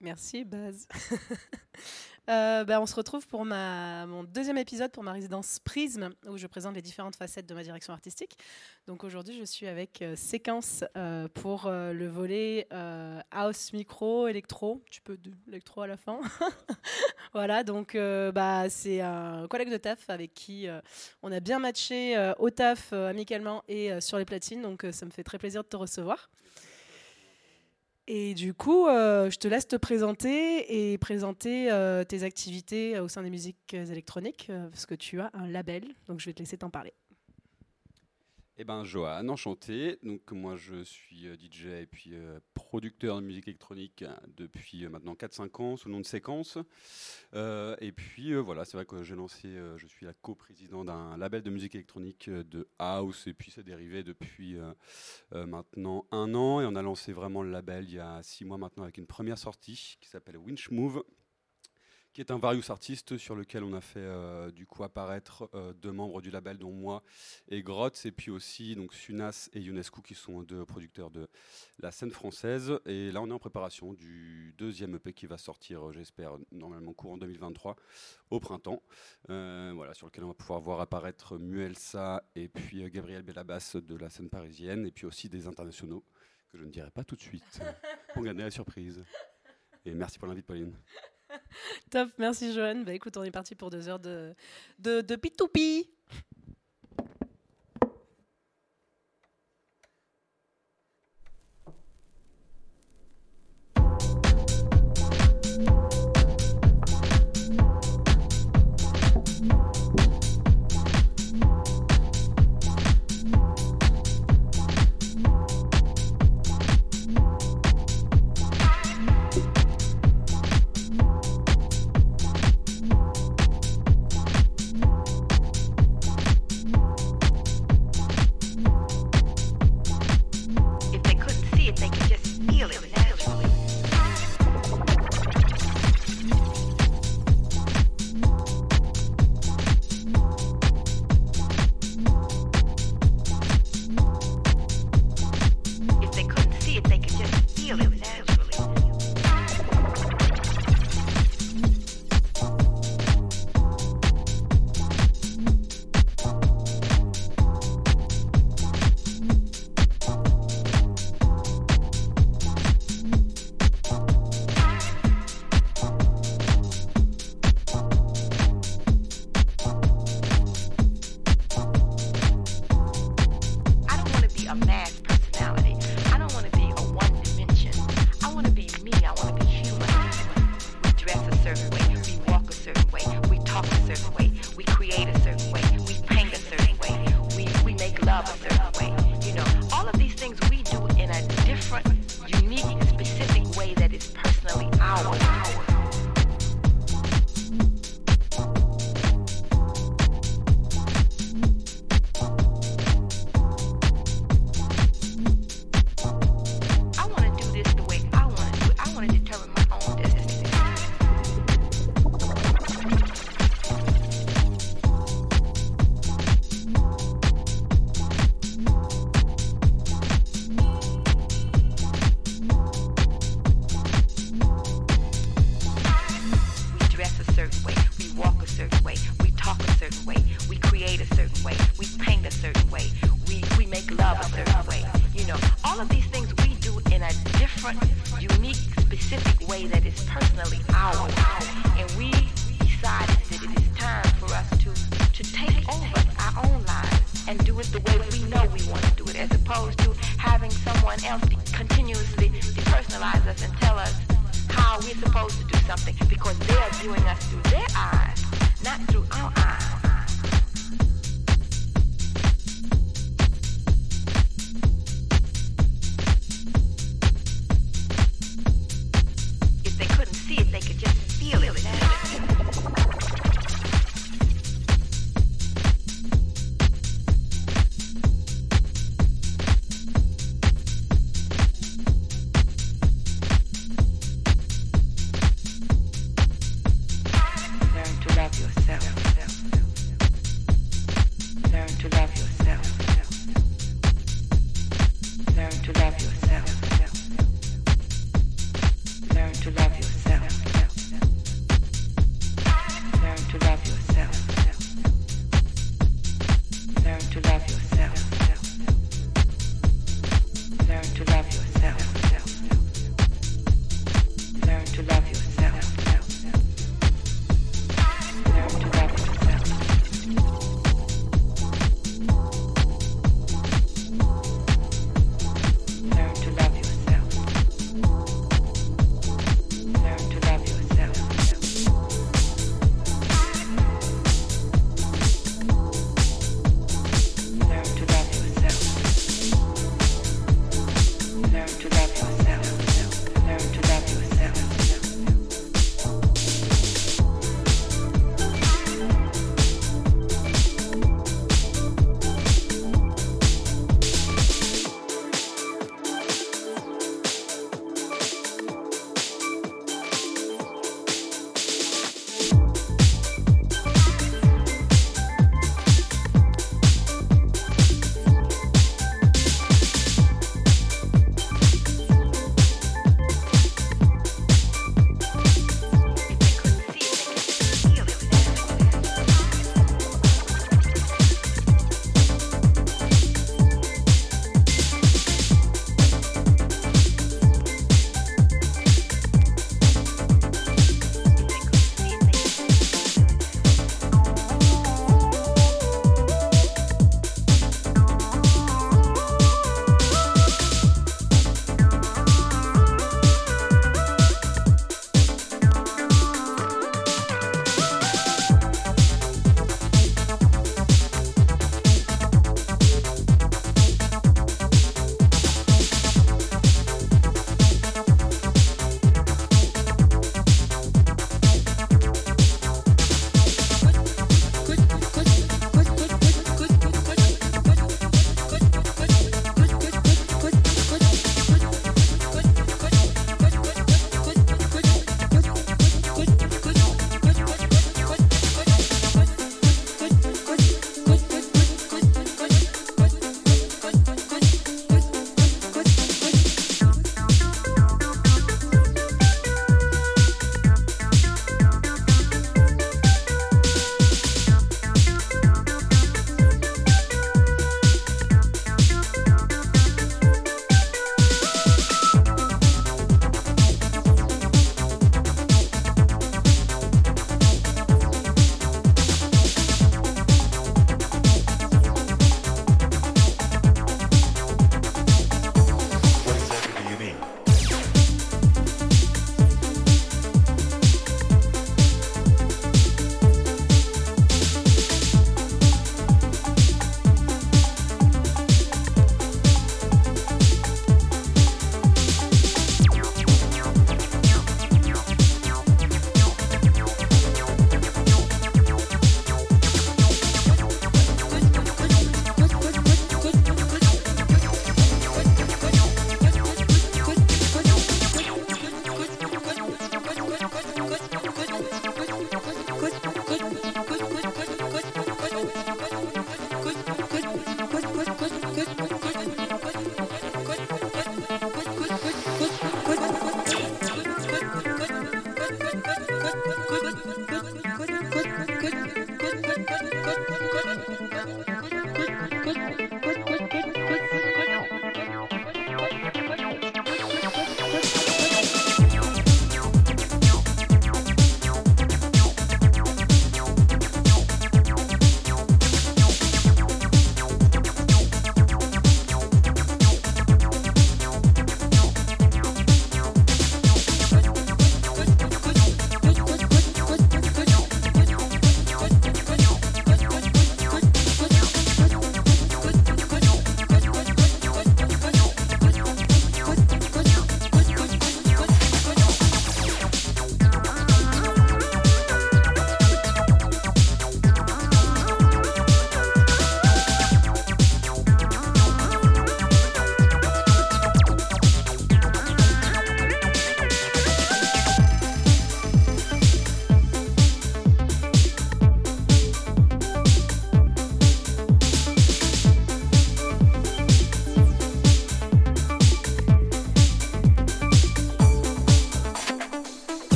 Merci Baz. Euh, bah, on se retrouve pour mon deuxième épisode pour ma résidence Prisme, où je présente les différentes facettes de ma direction artistique. Donc aujourd'hui, je suis avec euh, Séquence euh, pour le volet house, micro, électro. Tu peux de l'électro à la fin. voilà, donc bah, c'est un collègue de taf avec qui on a bien matché au taf amicalement et sur les platines. Donc ça me fait très plaisir de te recevoir. Et du coup, euh, je te laisse te présenter et présenter euh, tes activités au sein des musiques électroniques, euh, parce que tu as un label, donc je vais te laisser t'en parler. Eh ben, Johan, enchanté. Donc, moi, je suis euh, DJ et puis euh, producteur de musique électronique depuis euh, maintenant 4-5 ans sous le nom de Séquence. et puis, voilà, c'est vrai que j'ai lancé, je suis la coprésident d'un label de musique électronique de House et puis c'est dérivé depuis maintenant un an. Et on a lancé vraiment le label il y a 6 mois maintenant avec une première sortie qui s'appelle Winch Move qui est un various artiste sur lequel on a fait euh, du coup apparaître euh, deux membres du label, dont moi et Grotz, et puis aussi donc Sunas et UNESCO qui sont deux producteurs de la scène française. Et là, on est en préparation du deuxième EP qui va sortir, euh, j'espère, normalement courant 2023 au printemps. voilà, sur lequel on va pouvoir voir apparaître Muelsa et puis Gabriel Bellabas de la scène parisienne, et puis aussi des internationaux que je ne dirai pas tout de suite pour gagner la surprise. Et merci pour l'invite, Pauline. Top, merci Joanne. Bah écoute, on est parti pour deux heures de, de, de P2P.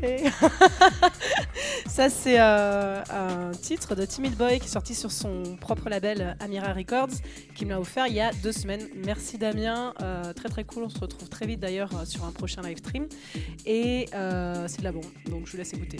Ça, c'est euh, un titre de Timid Boy qui est sorti sur son propre label Amira Records, qui me l'a offert il y a deux semaines. Merci Damien, euh, très très cool. On se retrouve très vite d'ailleurs euh, sur un prochain live stream. Et c'est de la bombe, donc je vous laisse écouter.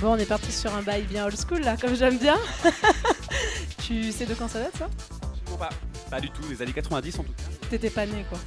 Bon, on est parti sur un bail bien old school là, comme j'aime bien. tu sais de quand ça date ça? Absolument pas. Pas du tout, les années 90 en tout cas. T'étais pas né quoi.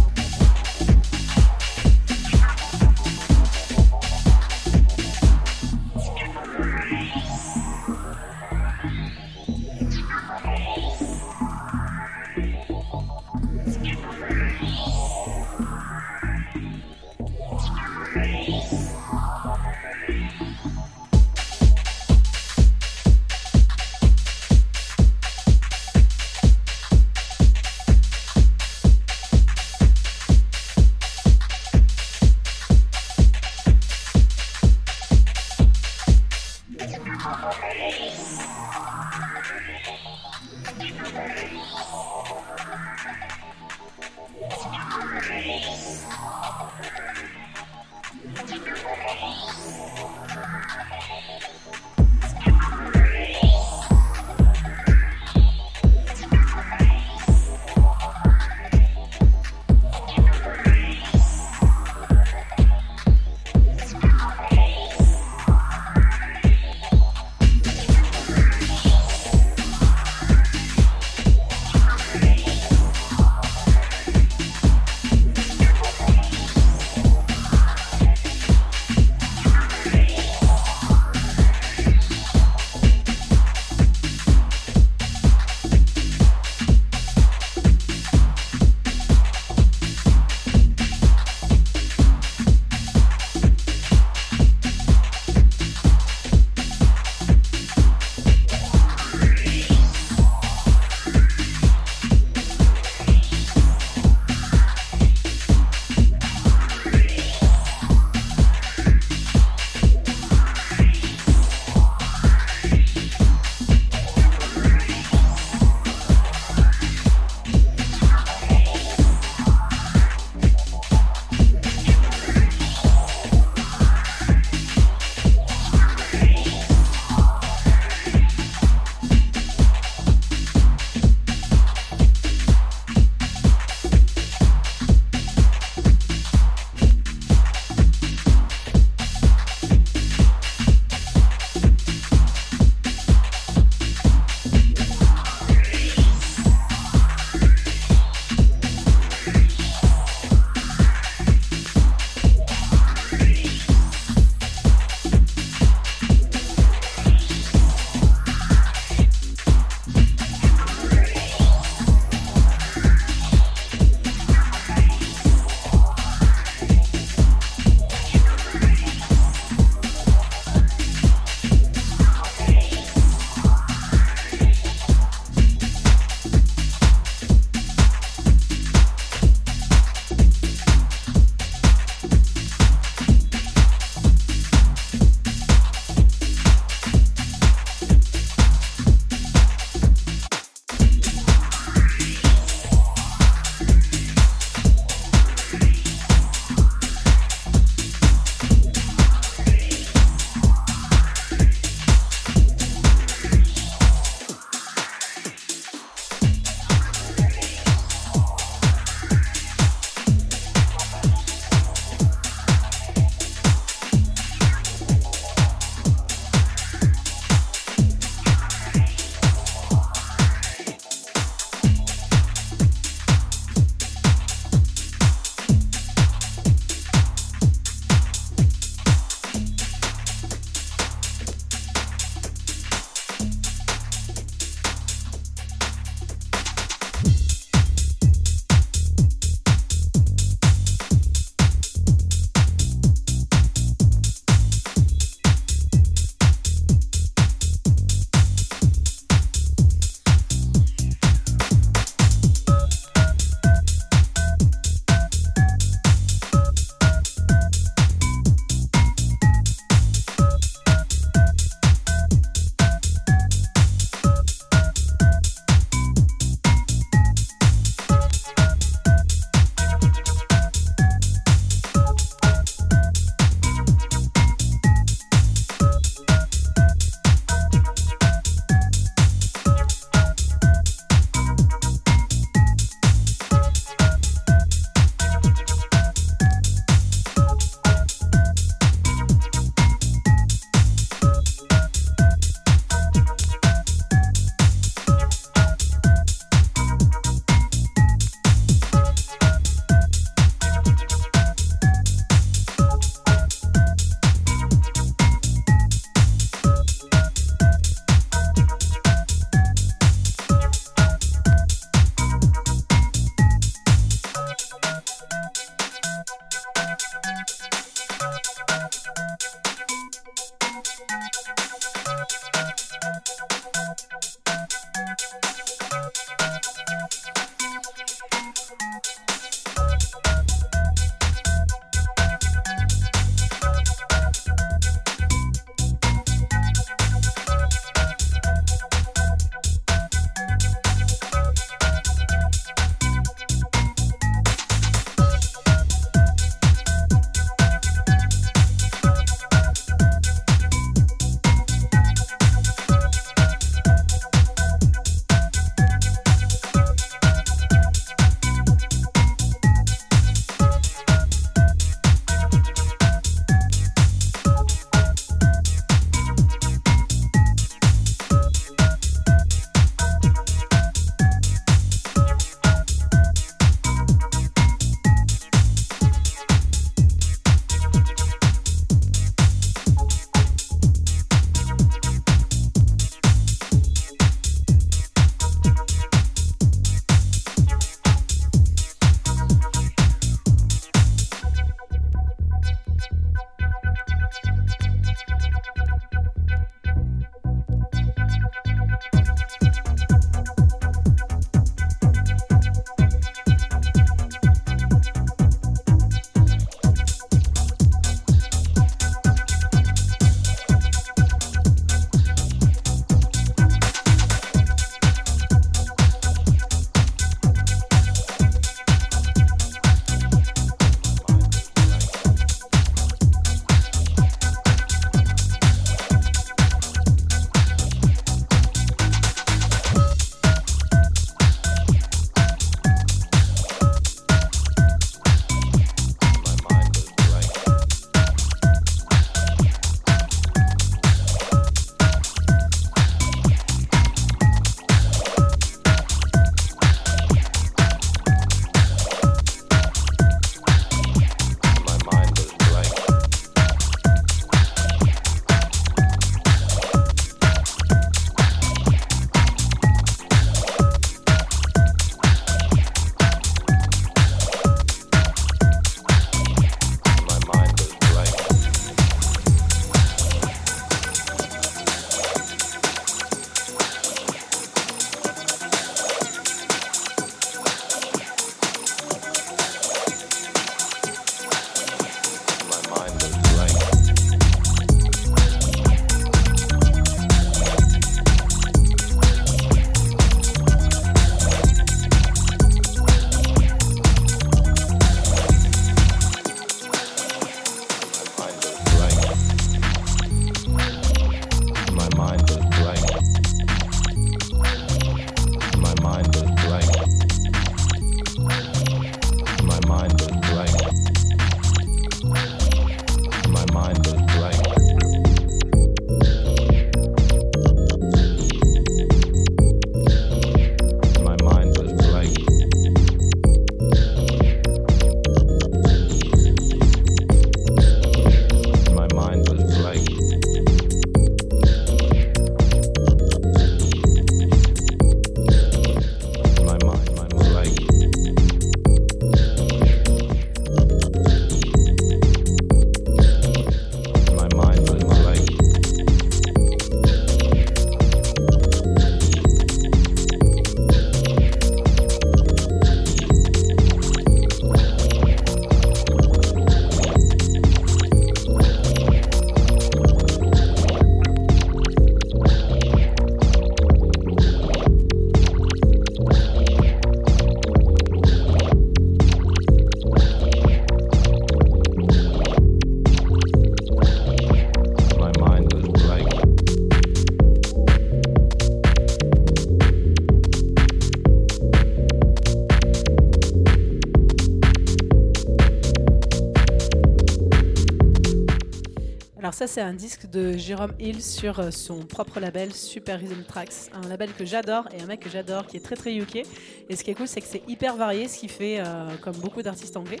Ça c'est un disque de Jérôme Hill sur euh, son propre label Super Rhythm Tracks, un label que j'adore et un mec que j'adore qui est très très UK. Et ce qui est cool c'est que c'est hyper varié, ce qui fait euh, comme beaucoup d'artistes anglais.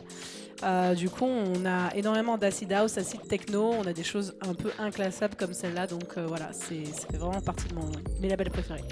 Euh, du coup on a énormément d'acid house, acid techno, on a des choses un peu inclassables comme celle-là, donc voilà, c'est vraiment partie de mes labels préférés.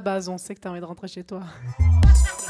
Va, on sait que t'as envie de rentrer chez toi.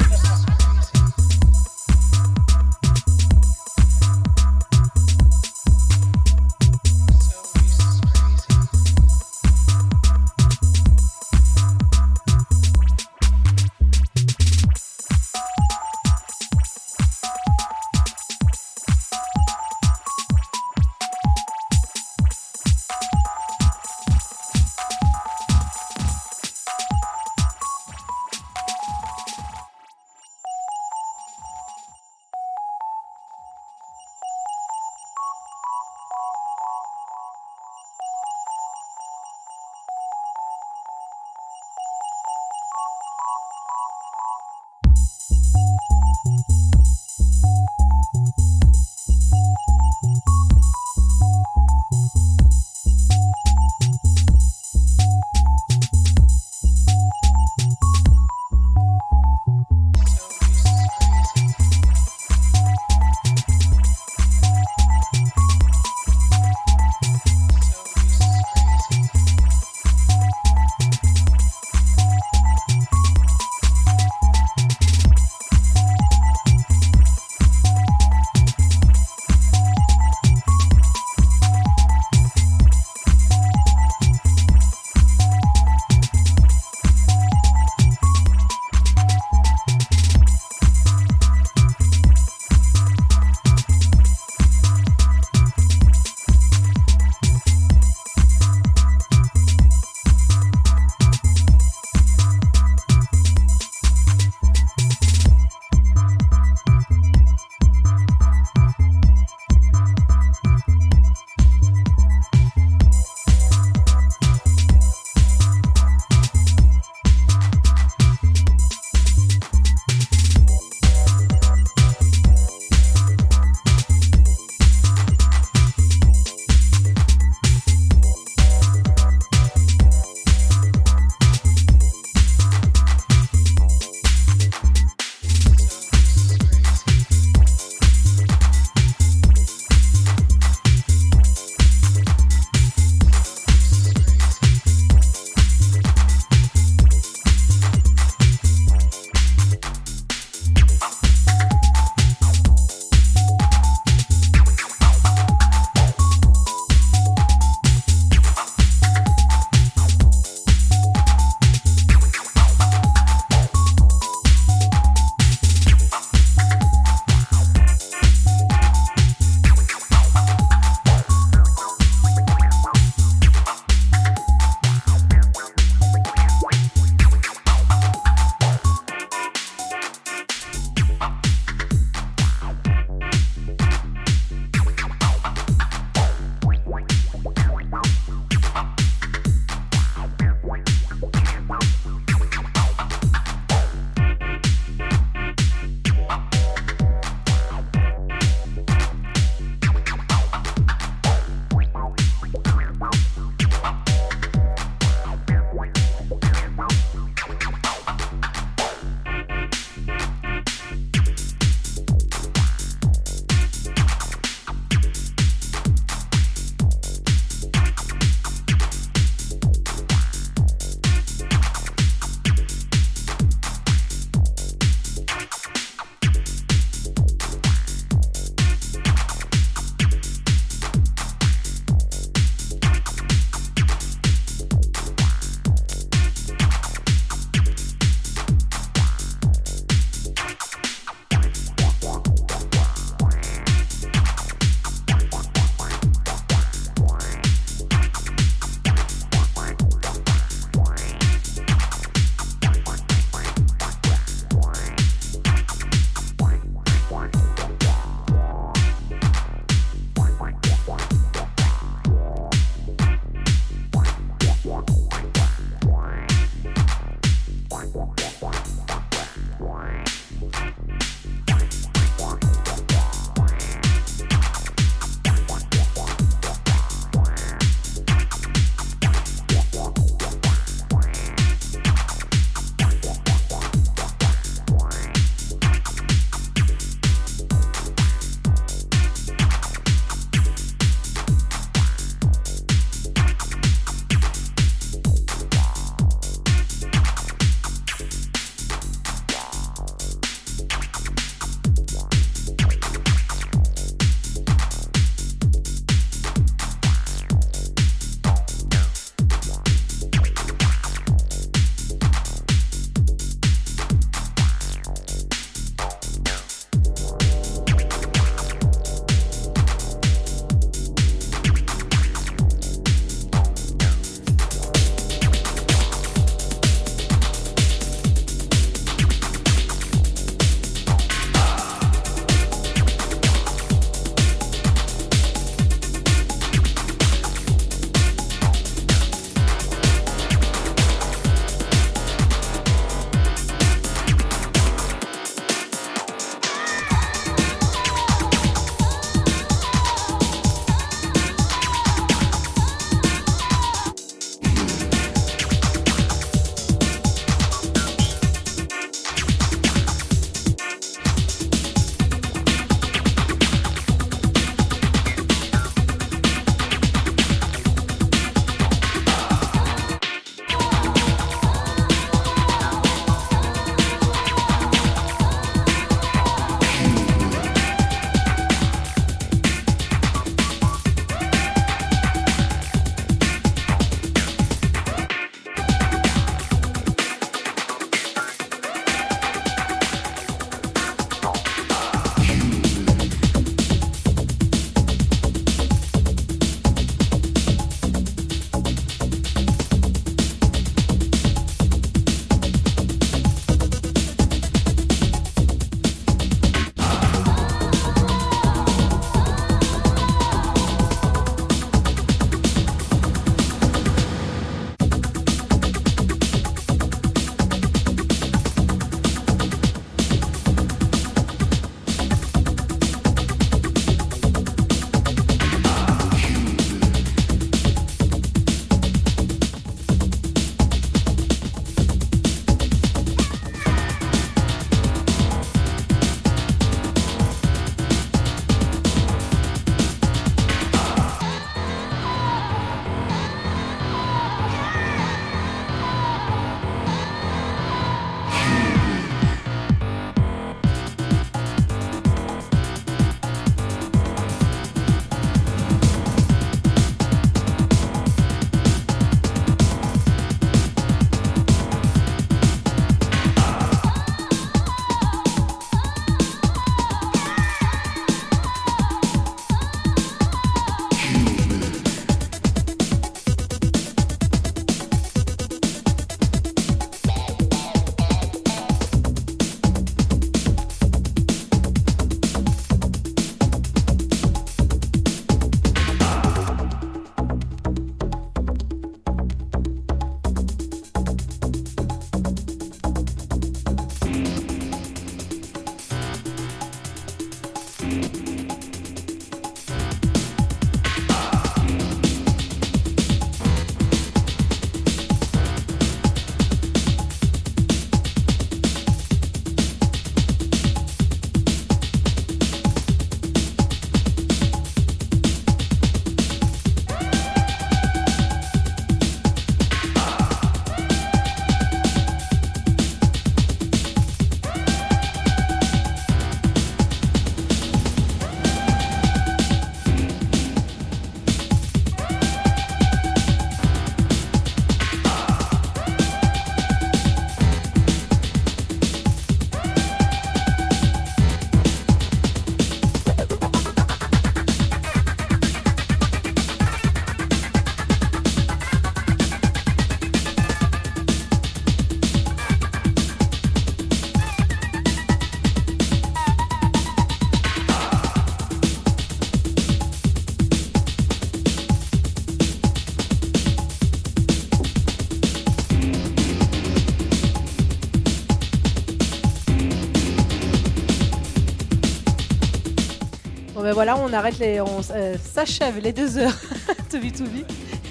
voilà, on arrête les, on euh, s'achève les deux heures de B2B.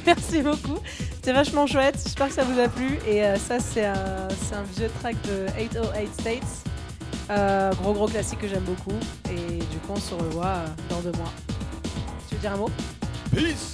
Merci beaucoup. C'était vachement chouette. J'espère que ça vous a plu. Et euh, ça, c'est un, vieux track de 808 States. Euh, gros gros classique que j'aime beaucoup. Et du coup, on se revoit dans deux mois. Tu veux dire un mot? Peace